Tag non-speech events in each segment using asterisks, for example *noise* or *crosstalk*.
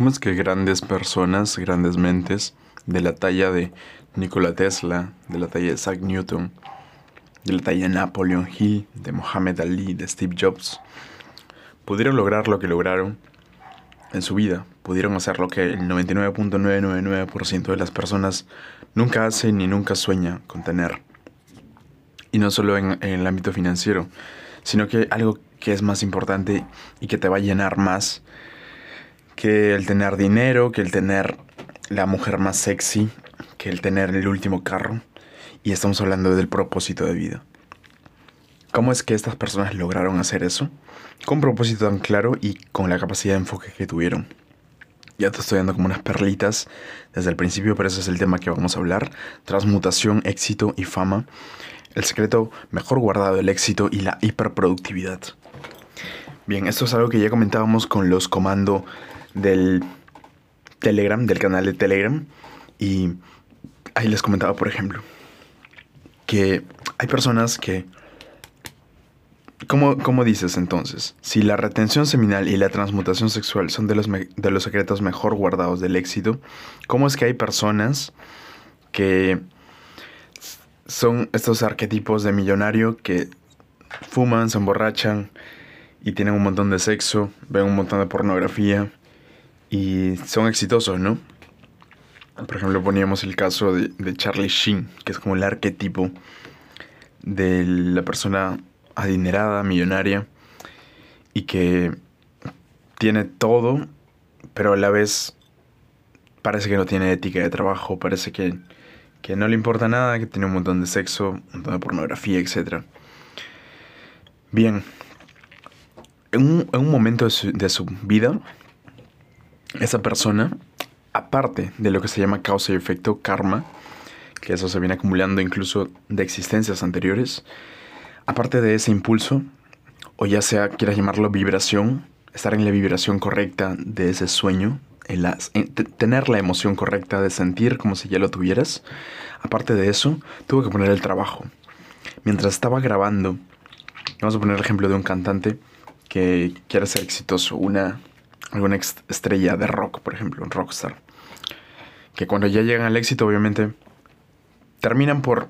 ¿Cómo es que grandes personas, grandes mentes, de la talla de Nikola Tesla, de la talla de Isaac Newton, de la talla de Napoleon Hill, de Mohammed Ali, de Steve Jobs, pudieron lograr lo que lograron en su vida? Pudieron hacer lo que el 99.999% de las personas nunca hacen ni nunca sueña con tener. Y no solo en el ámbito financiero, sino que algo que es más importante y que te va a llenar más que el tener dinero, que el tener la mujer más sexy, que el tener el último carro. Y estamos hablando del propósito de vida. ¿Cómo es que estas personas lograron hacer eso? Con propósito tan claro y con la capacidad de enfoque que tuvieron. Ya te estoy dando como unas perlitas desde el principio, pero ese es el tema que vamos a hablar. Transmutación, éxito y fama. El secreto mejor guardado del éxito y la hiperproductividad. Bien, esto es algo que ya comentábamos con los comandos del Telegram, del canal de Telegram. Y ahí les comentaba, por ejemplo, que hay personas que... ¿Cómo, ¿Cómo, dices entonces? Si la retención seminal y la transmutación sexual son de los, de los secretos mejor guardados del éxito, ¿cómo es que hay personas que son estos arquetipos de millonario que fuman, se emborrachan y tienen un montón de sexo, ven un montón de pornografía, y son exitosos, ¿no? Por ejemplo, poníamos el caso de, Charlie Sheen, que es como el arquetipo de la persona adinerada, millonaria, y que tiene todo, pero a la vez parece que no tiene ética de trabajo, parece que, que no le importa nada, que tiene un montón de sexo, un montón de pornografía, etc. Bien, en un, en un momento de su, de su vida, esa persona, aparte de lo que se llama causa y efecto karma, que eso se viene acumulando incluso de existencias anteriores, aparte de ese impulso, o ya sea quieras llamarlo vibración, estar en la vibración correcta de ese sueño, en tener la emoción correcta de sentir como si ya lo tuvieras, aparte de eso, tuvo que poner el trabajo. Mientras estaba grabando, vamos a poner el ejemplo de un cantante que quiere ser exitoso, una alguna estrella de rock, por ejemplo, un rockstar, que cuando ya llegan al éxito, obviamente, terminan por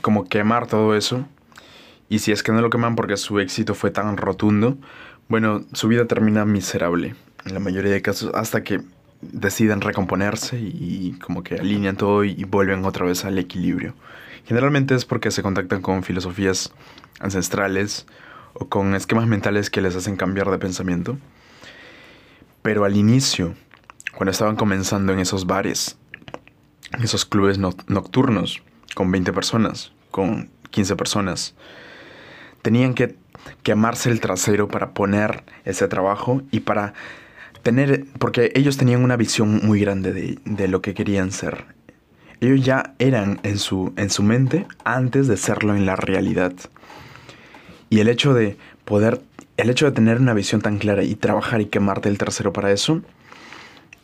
como quemar todo eso. Y si es que no lo queman porque su éxito fue tan rotundo, bueno, su vida termina miserable, en la mayoría de casos, hasta que deciden recomponerse y como que alinean todo y vuelven otra vez al equilibrio. Generalmente es porque se contactan con filosofías ancestrales o con esquemas mentales que les hacen cambiar de pensamiento. Pero al inicio, cuando estaban comenzando en esos bares, en esos clubes nocturnos, con 20 personas, con 15 personas, tenían que quemarse el trasero para poner ese trabajo y para tener, porque ellos tenían una visión muy grande de, de lo que querían ser. Ellos ya eran en su, en su mente antes de serlo en la realidad. Y el hecho de poder el hecho de tener una visión tan clara y trabajar y quemarte el trasero para eso,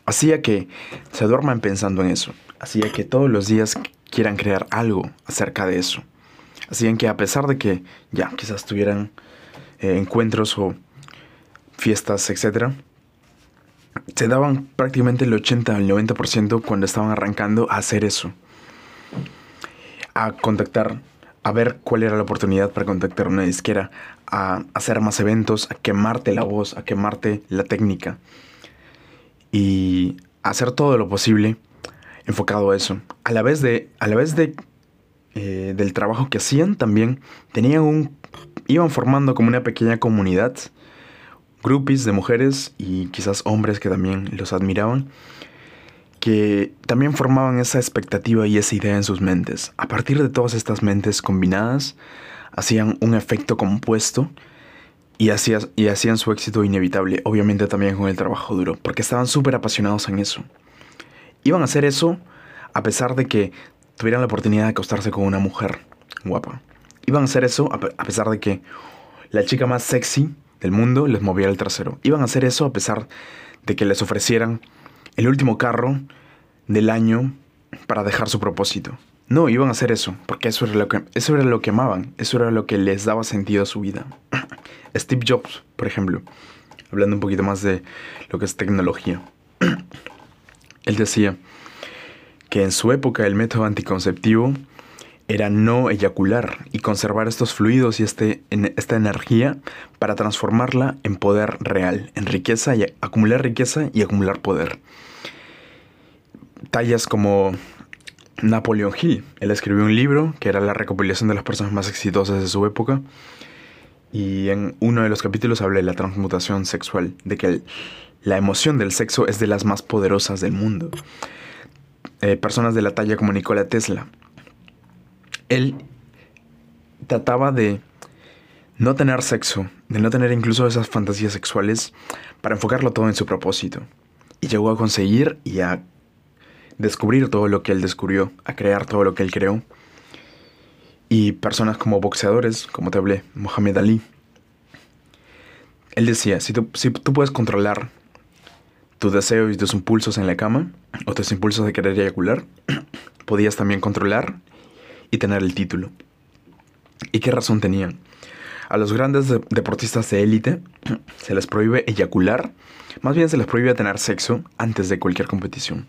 hacía que se duerman pensando en eso. Hacía que todos los días quieran crear algo acerca de eso. Hacían que a pesar de que ya quizás tuvieran eh, encuentros o fiestas, etc., se daban prácticamente el 80 al 90% cuando estaban arrancando a hacer eso. A contactar a ver cuál era la oportunidad para contactar una disquera, a hacer más eventos, a quemarte la voz, a quemarte la técnica y hacer todo lo posible enfocado a eso. A la vez de, a la vez de eh, del trabajo que hacían, también tenían un, iban formando como una pequeña comunidad, grupis de mujeres y quizás hombres que también los admiraban que también formaban esa expectativa y esa idea en sus mentes. A partir de todas estas mentes combinadas, hacían un efecto compuesto y, y hacían su éxito inevitable, obviamente también con el trabajo duro, porque estaban súper apasionados en eso. Iban a hacer eso a pesar de que tuvieran la oportunidad de acostarse con una mujer guapa. Iban a hacer eso a pesar de que la chica más sexy del mundo les movía el trasero. Iban a hacer eso a pesar de que les ofrecieran el último carro del año para dejar su propósito. No, iban a hacer eso, porque eso era lo que, eso era lo que amaban, eso era lo que les daba sentido a su vida. *clears throat* Steve Jobs, por ejemplo, hablando un poquito más de lo que es tecnología. *clears throat* Él decía que en su época el método anticonceptivo era no eyacular y conservar estos fluidos y este, esta energía para transformarla en poder real, en riqueza y acumular riqueza y acumular poder. Tallas como Napoleon Hill, él escribió un libro que era la recopilación de las personas más exitosas de su época y en uno de los capítulos habla de la transmutación sexual, de que la emoción del sexo es de las más poderosas del mundo. Eh, personas de la talla como Nikola Tesla, él trataba de no tener sexo, de no tener incluso esas fantasías sexuales, para enfocarlo todo en su propósito. Y llegó a conseguir y a descubrir todo lo que él descubrió, a crear todo lo que él creó. Y personas como boxeadores, como te hablé, Mohamed Ali. Él decía, si tú, puedes controlar tus deseos y tus impulsos en la cama, o tus impulsos de querer eyacular, *clears throat* podías también controlar y tener el título. ¿Y qué razón tenían? A los grandes deportistas de élite *clears throat* se les prohíbe eyacular, más bien se les prohíbe tener sexo antes de cualquier competición.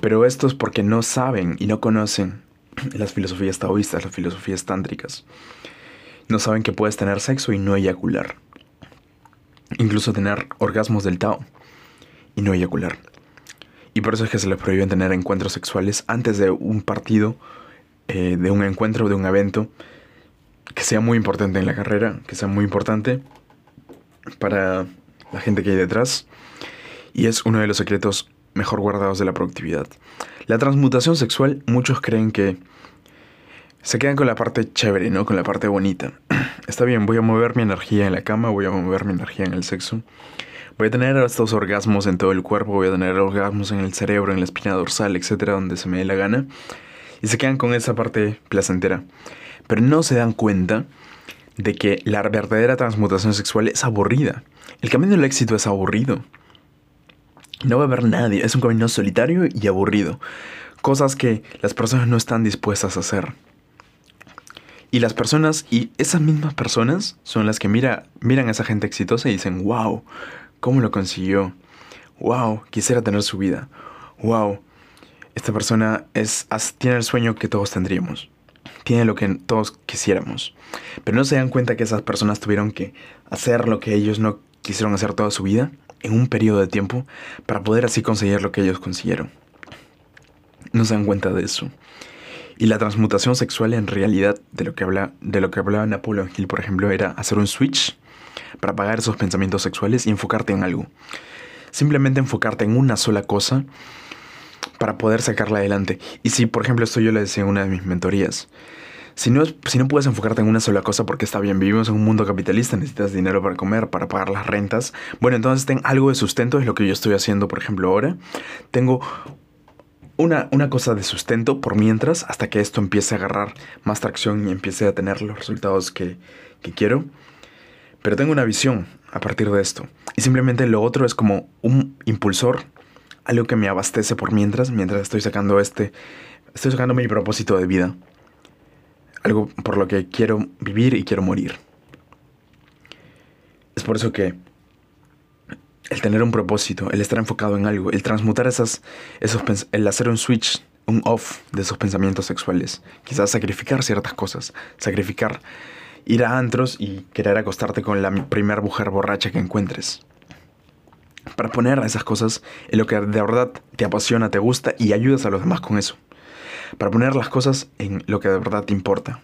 Pero esto es porque no saben y no conocen *clears throat* las filosofías taoístas, las filosofías tántricas. No saben que puedes tener sexo y no eyacular. Incluso tener orgasmos del Tao y no eyacular. Y por eso es que se les prohíben tener encuentros sexuales antes de un partido eh, de un encuentro, de un evento que sea muy importante en la carrera, que sea muy importante para la gente que hay detrás. Y es uno de los secretos mejor guardados de la productividad. La transmutación sexual, muchos creen que se quedan con la parte chévere, ¿no? Con la parte bonita. *clears throat* Está bien, voy a mover mi energía en la cama, voy a mover mi energía en el sexo. Voy a tener estos orgasmos en todo el cuerpo, voy a tener orgasmos en el cerebro, en la espina dorsal, etcétera, donde se me dé la gana y se quedan con esa parte placentera. Pero no se dan cuenta de que la verdadera transmutación sexual es aburrida. El camino del éxito es aburrido. No va a haber nadie, es un camino solitario y aburrido. Cosas que las personas no están dispuestas a hacer. Y las personas, y esas mismas personas son las que mira, miran a esa gente exitosa y dicen, wow, ¿cómo lo consiguió? Wow, quisiera tener su vida. Wow, esta persona tiene el sueño que todos tendríamos. Tiene lo que todos quisiéramos. Pero no se dan cuenta que esas personas tuvieron que hacer lo que ellos no quisieron hacer toda su vida en un periodo de tiempo para poder así conseguir lo que ellos consiguieron. No se dan cuenta de eso. Y la transmutación sexual en realidad de lo que habla de lo que hablaba Napoleon Hill, por ejemplo, era hacer un switch para apagar esos pensamientos sexuales y enfocarte en algo. Simplemente enfocarte en una sola cosa para poder sacarla adelante. Y si, por ejemplo, esto yo le decía en una de mis mentorías, si no, si no puedes enfocarte en una sola cosa porque está bien, vivimos en un mundo capitalista, necesitas dinero para comer, para pagar las rentas, bueno, entonces ten algo de sustento, es lo que yo estoy haciendo, por ejemplo, ahora. Tengo una, una, cosa de sustento por mientras, hasta que esto empiece a agarrar más tracción y empiece a tener los resultados que, que quiero. Pero tengo una visión a partir de esto. Y simplemente lo otro es como un impulsor algo que me abastece por mientras, mientras estoy sacando este, estoy sacando mi propósito de vida. Algo por lo que quiero vivir y quiero morir. Es por eso que el tener un propósito, el estar enfocado en algo, el transmutar esas, esos, el hacer un switch, un off de esos pensamientos sexuales, quizás sacrificar ciertas cosas, sacrificar ir a antros y querer acostarte con la primera mujer borracha que encuentres para poner esas cosas en lo que de verdad te apasiona, te gusta y ayudas a los demás con eso. Para poner las cosas en lo que de verdad te importa.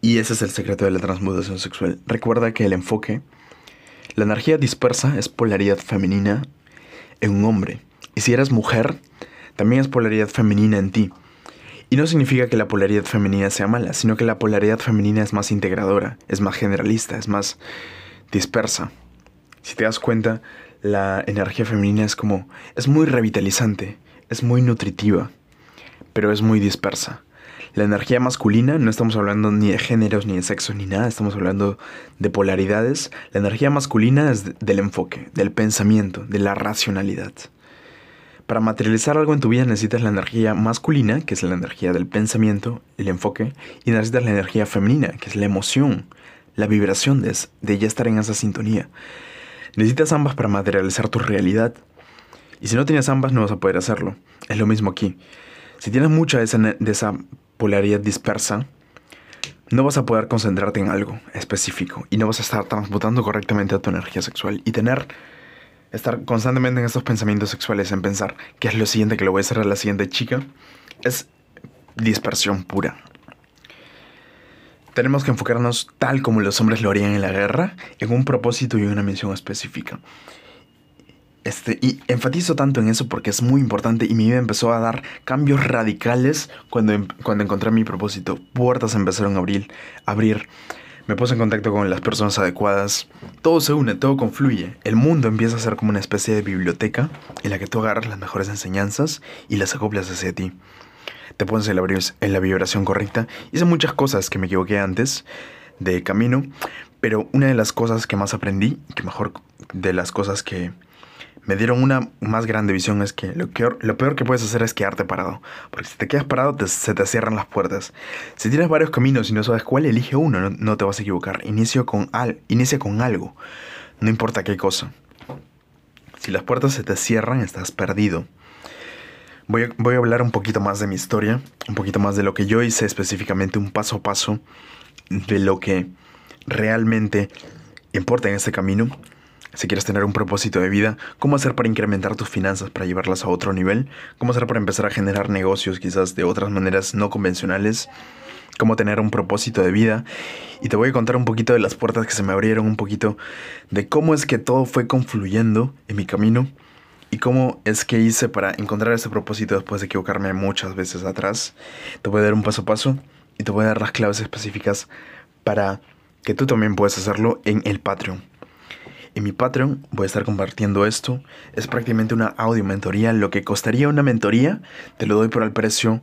Y ese es el secreto de la transmutación sexual. Recuerda que el enfoque, la energía dispersa es polaridad femenina en un hombre. Y si eres mujer, también es polaridad femenina en ti. Y no significa que la polaridad femenina sea mala, sino que la polaridad femenina es más integradora, es más generalista, es más dispersa. Si te das cuenta, la energía femenina es como, es muy revitalizante, es muy nutritiva, pero es muy dispersa. La energía masculina, no estamos hablando ni de géneros, ni de sexo, ni nada, estamos hablando de polaridades. La energía masculina es del enfoque, del pensamiento, de la racionalidad. Para materializar algo en tu vida necesitas la energía masculina, que es la energía del pensamiento, el enfoque, y necesitas la energía femenina, que es la emoción, la vibración de, de ya estar en esa sintonía. Necesitas ambas para materializar tu realidad. Y si no tienes ambas, no vas a poder hacerlo. Es lo mismo aquí. Si tienes mucha de esa, polaridad dispersa, no vas a poder concentrarte en algo específico y no vas a estar transmutando correctamente a tu energía sexual y tener estar constantemente en estos pensamientos sexuales en pensar qué es lo siguiente que le voy a hacer a la siguiente chica es dispersión pura. Tenemos que enfocarnos tal como los hombres lo harían en la guerra, en un propósito y una misión específica. Este, y enfatizo tanto en eso porque es muy importante y mi vida empezó a dar cambios radicales cuando, em, cuando encontré mi propósito. Puertas empezaron a abrir, abrir. Me puse en contacto con las personas adecuadas. Todo se une, todo confluye. El mundo empieza a ser como una especie de biblioteca en la que tú agarras las mejores enseñanzas y las acoplas hacia ti. Te pones en la, en la vibración correcta. Hice muchas cosas que me equivoqué antes de camino, pero una de las cosas que más aprendí, que mejor de las cosas que me dieron una más grande visión es que lo, peor, lo peor que puedes hacer es quedarte parado. Porque si te quedas parado se te cierran las puertas. Si tienes varios caminos y no sabes cuál, elige uno, no, te vas a equivocar. Inicia con algo, no importa qué cosa. Si las puertas se te cierran, estás perdido. Voy a, hablar un poquito más de mi historia, un poquito más de lo que yo hice específicamente, un paso a paso de lo que realmente importa en este camino. Si quieres tener un propósito de vida, cómo hacer para incrementar tus finanzas para llevarlas a otro nivel, cómo hacer para empezar a generar negocios quizás de otras maneras no convencionales, cómo tener un propósito de vida. Y te voy a contar un poquito de las puertas que se me abrieron, un poquito de cómo es que todo fue confluyendo en mi camino y cómo es que hice para encontrar ese propósito después de equivocarme muchas veces atrás. Te voy a dar un paso a paso y te voy a dar las claves específicas para que tú también puedas hacerlo en el Patreon. En mi Patreon voy a estar compartiendo esto. Es prácticamente una audio mentoría. Lo que costaría una mentoría, te lo doy por el precio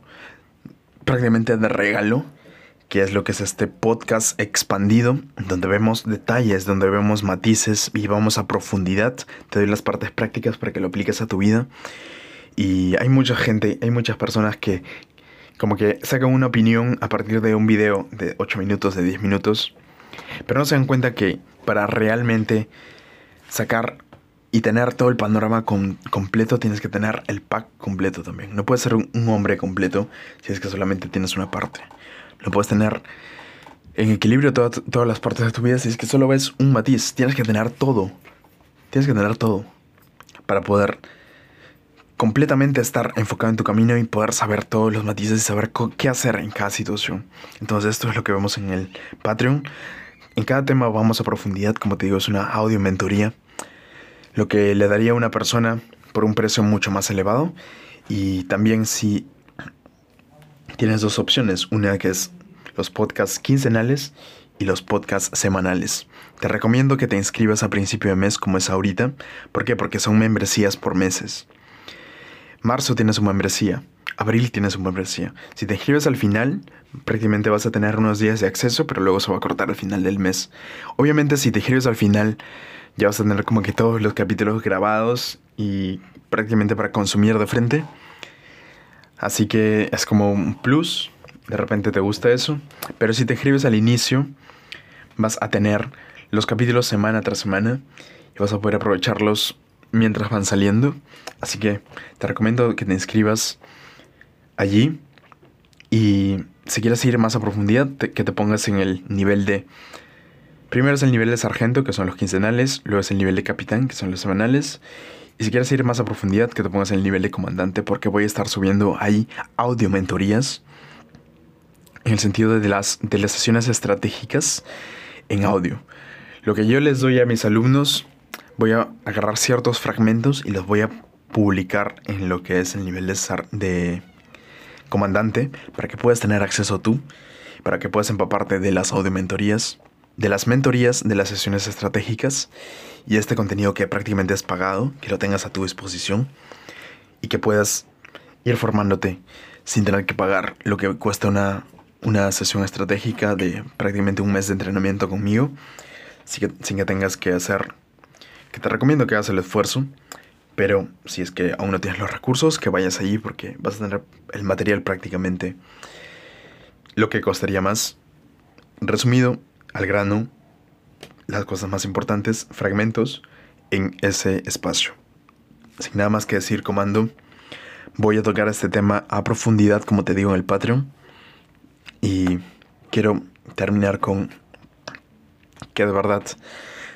prácticamente de regalo, que es lo que es este podcast expandido, donde vemos detalles, donde vemos matices y vamos a profundidad. Te doy las partes prácticas para que lo apliques a tu vida. Y hay mucha gente, hay muchas personas que como que sacan una opinión a partir de un video de 8 minutos, de 10 minutos, pero no se dan cuenta que para realmente sacar y tener todo el panorama completo, tienes que tener el pack completo también. No puedes ser un, hombre completo si es que solamente tienes una parte. No puedes tener en equilibrio todas las partes de tu vida si es que solo ves un matiz. Tienes que tener todo. Tienes que tener todo para poder completamente estar enfocado en tu camino y poder saber todos los matices y saber qué hacer en cada situación. Entonces esto es lo que vemos en el Patreon. En cada tema vamos a profundidad, como te digo, es una audio mentoría, lo que le daría a una persona por un precio mucho más elevado. Y también si tienes dos opciones, una que es los podcasts quincenales y los podcasts semanales. Te recomiendo que te inscribas a principio de mes como es ahorita. ¿Por qué? Porque son membresías por meses. Marzo tiene su membresía. Abril tiene su membresía. Si te inscribes al final, prácticamente vas a tener unos días de acceso, pero luego se va a cortar al final del mes. Obviamente, si te inscribes al final, ya vas a tener como que todos los capítulos grabados y prácticamente para consumir de frente. Así que es como un plus. De repente te gusta eso. Pero si te inscribes al inicio, vas a tener los capítulos semana tras semana y vas a poder aprovecharlos mientras van saliendo. Así que te recomiendo que te inscribas allí y si quieres ir más a profundidad, que te pongas en el nivel de... Primero es el nivel de sargento, que son los quincenales, luego es el nivel de capitán, que son los semanales. Y si quieres ir más a profundidad, que te pongas en el nivel de comandante, porque voy a estar subiendo ahí audio mentorías, en el sentido de las, de las sesiones estratégicas en audio. Lo que yo les doy a mis alumnos, voy a agarrar ciertos fragmentos y los voy a publicar en lo que es el nivel de, de comandante para que puedas tener acceso tú, para que puedas empaparte de las audiomentorías, de las mentorías, de las sesiones estratégicas y este contenido que prácticamente es pagado, que lo tengas a tu disposición y que puedas ir formándote sin tener que pagar lo que cuesta una, una sesión estratégica de prácticamente un mes de entrenamiento conmigo, sin que, sin que tengas que hacer, que te recomiendo que hagas el esfuerzo pero si es que aún no tienes los recursos, que vayas allí porque vas a tener el material prácticamente lo que costaría más. Resumido, al grano, las cosas más importantes, fragmentos, en ese espacio. Sin nada más que decir, comando, voy a tocar este tema a profundidad, como te digo, en el Patreon. Y quiero terminar con que de verdad,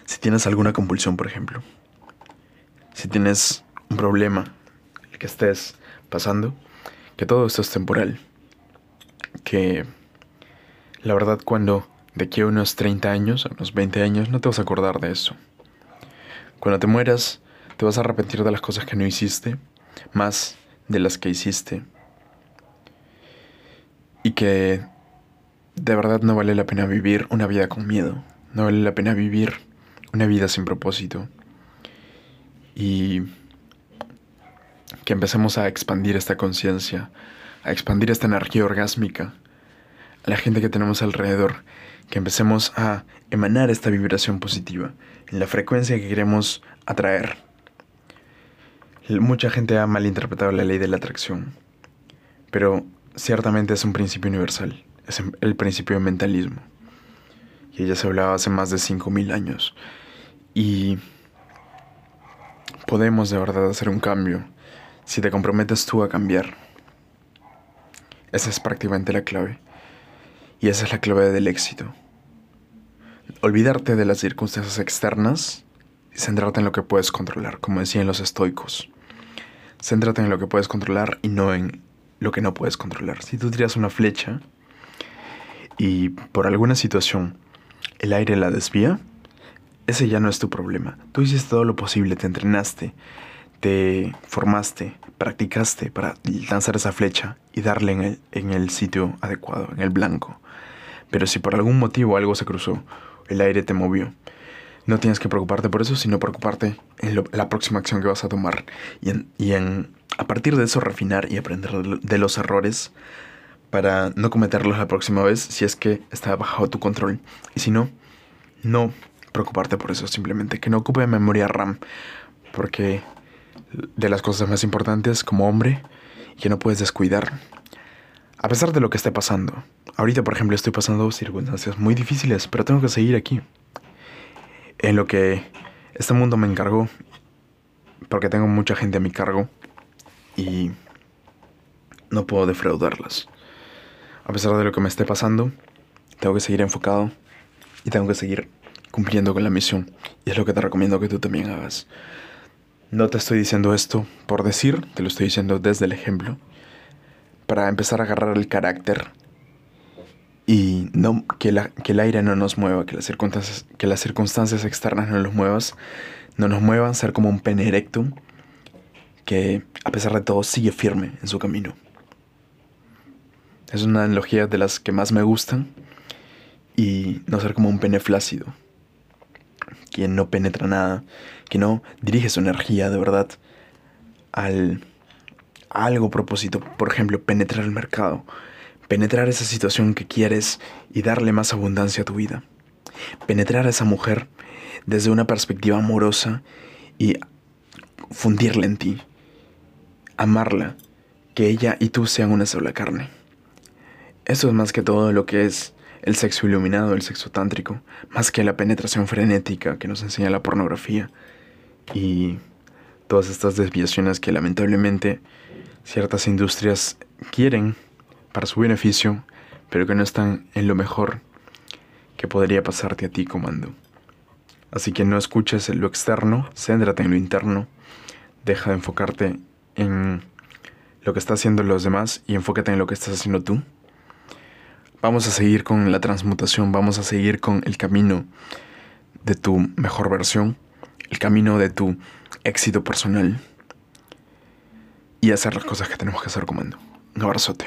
si tienes alguna compulsión, por ejemplo, si tienes un problema que estés pasando, que todo esto es temporal. Que la verdad cuando de aquí a unos 30 años, a unos 20 años, no te vas a acordar de eso. Cuando te mueras, te vas a arrepentir de las cosas que no hiciste, más de las que hiciste. Y que de verdad no vale la pena vivir una vida con miedo. No vale la pena vivir una vida sin propósito. Y que empecemos a expandir esta conciencia, a expandir esta energía orgásmica a la gente que tenemos alrededor, que empecemos a emanar esta vibración positiva en la frecuencia que queremos atraer. Mucha gente ha malinterpretado la ley de la atracción, pero ciertamente es un principio universal, es el principio del mentalismo. Y ya se hablaba hace más de 5.000 años. Y podemos de verdad hacer un cambio si te comprometes tú a cambiar. Esa es prácticamente la clave. Y esa es la clave del éxito. Olvidarte de las circunstancias externas y centrarte en lo que puedes controlar, como decían los estoicos. Céntrate en lo que puedes controlar y no en lo que no puedes controlar. Si tú tiras una flecha y por alguna situación el aire la desvía, ese ya no es tu problema. Tú hiciste todo lo posible, te entrenaste, te formaste, practicaste para lanzar esa flecha y darle en el, en el sitio adecuado, en el blanco. Pero si por algún motivo algo se cruzó, el aire te movió, no tienes que preocuparte por eso, sino preocuparte en la próxima acción que vas a tomar. Y, en, y en, a partir de eso refinar y aprender de los errores para no cometerlos la próxima vez si es que está bajo tu control. Y si no, no preocuparte por eso, simplemente que no ocupe memoria RAM, porque de las cosas más importantes como hombre que no puedes descuidar. A pesar de lo que esté pasando. Ahorita, por ejemplo, estoy pasando circunstancias muy difíciles, pero tengo que seguir aquí. En lo que este mundo me encargó, porque tengo mucha gente a mi cargo y no puedo defraudarlas. A pesar de lo que me esté pasando, tengo que seguir enfocado y tengo que seguir cumpliendo con la misión. Y es lo que te recomiendo que tú también hagas. No te estoy diciendo esto por decir, te lo estoy diciendo desde el ejemplo, para empezar a agarrar el carácter y no que, la, que el aire no nos mueva, que las, circunstancias, externas no nos muevas, no nos muevan, ser como un pene erecto que a pesar de todo sigue firme en su camino. Es una analogía de las que más me gustan y no ser como un pene flácido, quien no penetra nada, que no dirige su energía de verdad al algo propósito, por ejemplo, penetrar el mercado, penetrar esa situación que quieres y darle más abundancia a tu vida. Penetrar a esa mujer desde una perspectiva amorosa y fundirla en ti, amarla, que ella y tú sean una sola carne. Eso es más que todo lo que es el sexo iluminado, el sexo tántrico, más que la penetración frenética que nos enseña la pornografía y todas estas desviaciones que lamentablemente ciertas industrias quieren para su beneficio, pero que no están en lo mejor que podría pasarte a ti, comando. Así que no escuches lo externo, céntrate en lo interno, deja de enfocarte en lo que están haciendo los demás y enfócate en lo que estás haciendo tú. Vamos a seguir con la transmutación, vamos a seguir con el camino de tu mejor versión, el camino de tu éxito personal y hacer las cosas que tenemos que hacer comando. Un abrazote.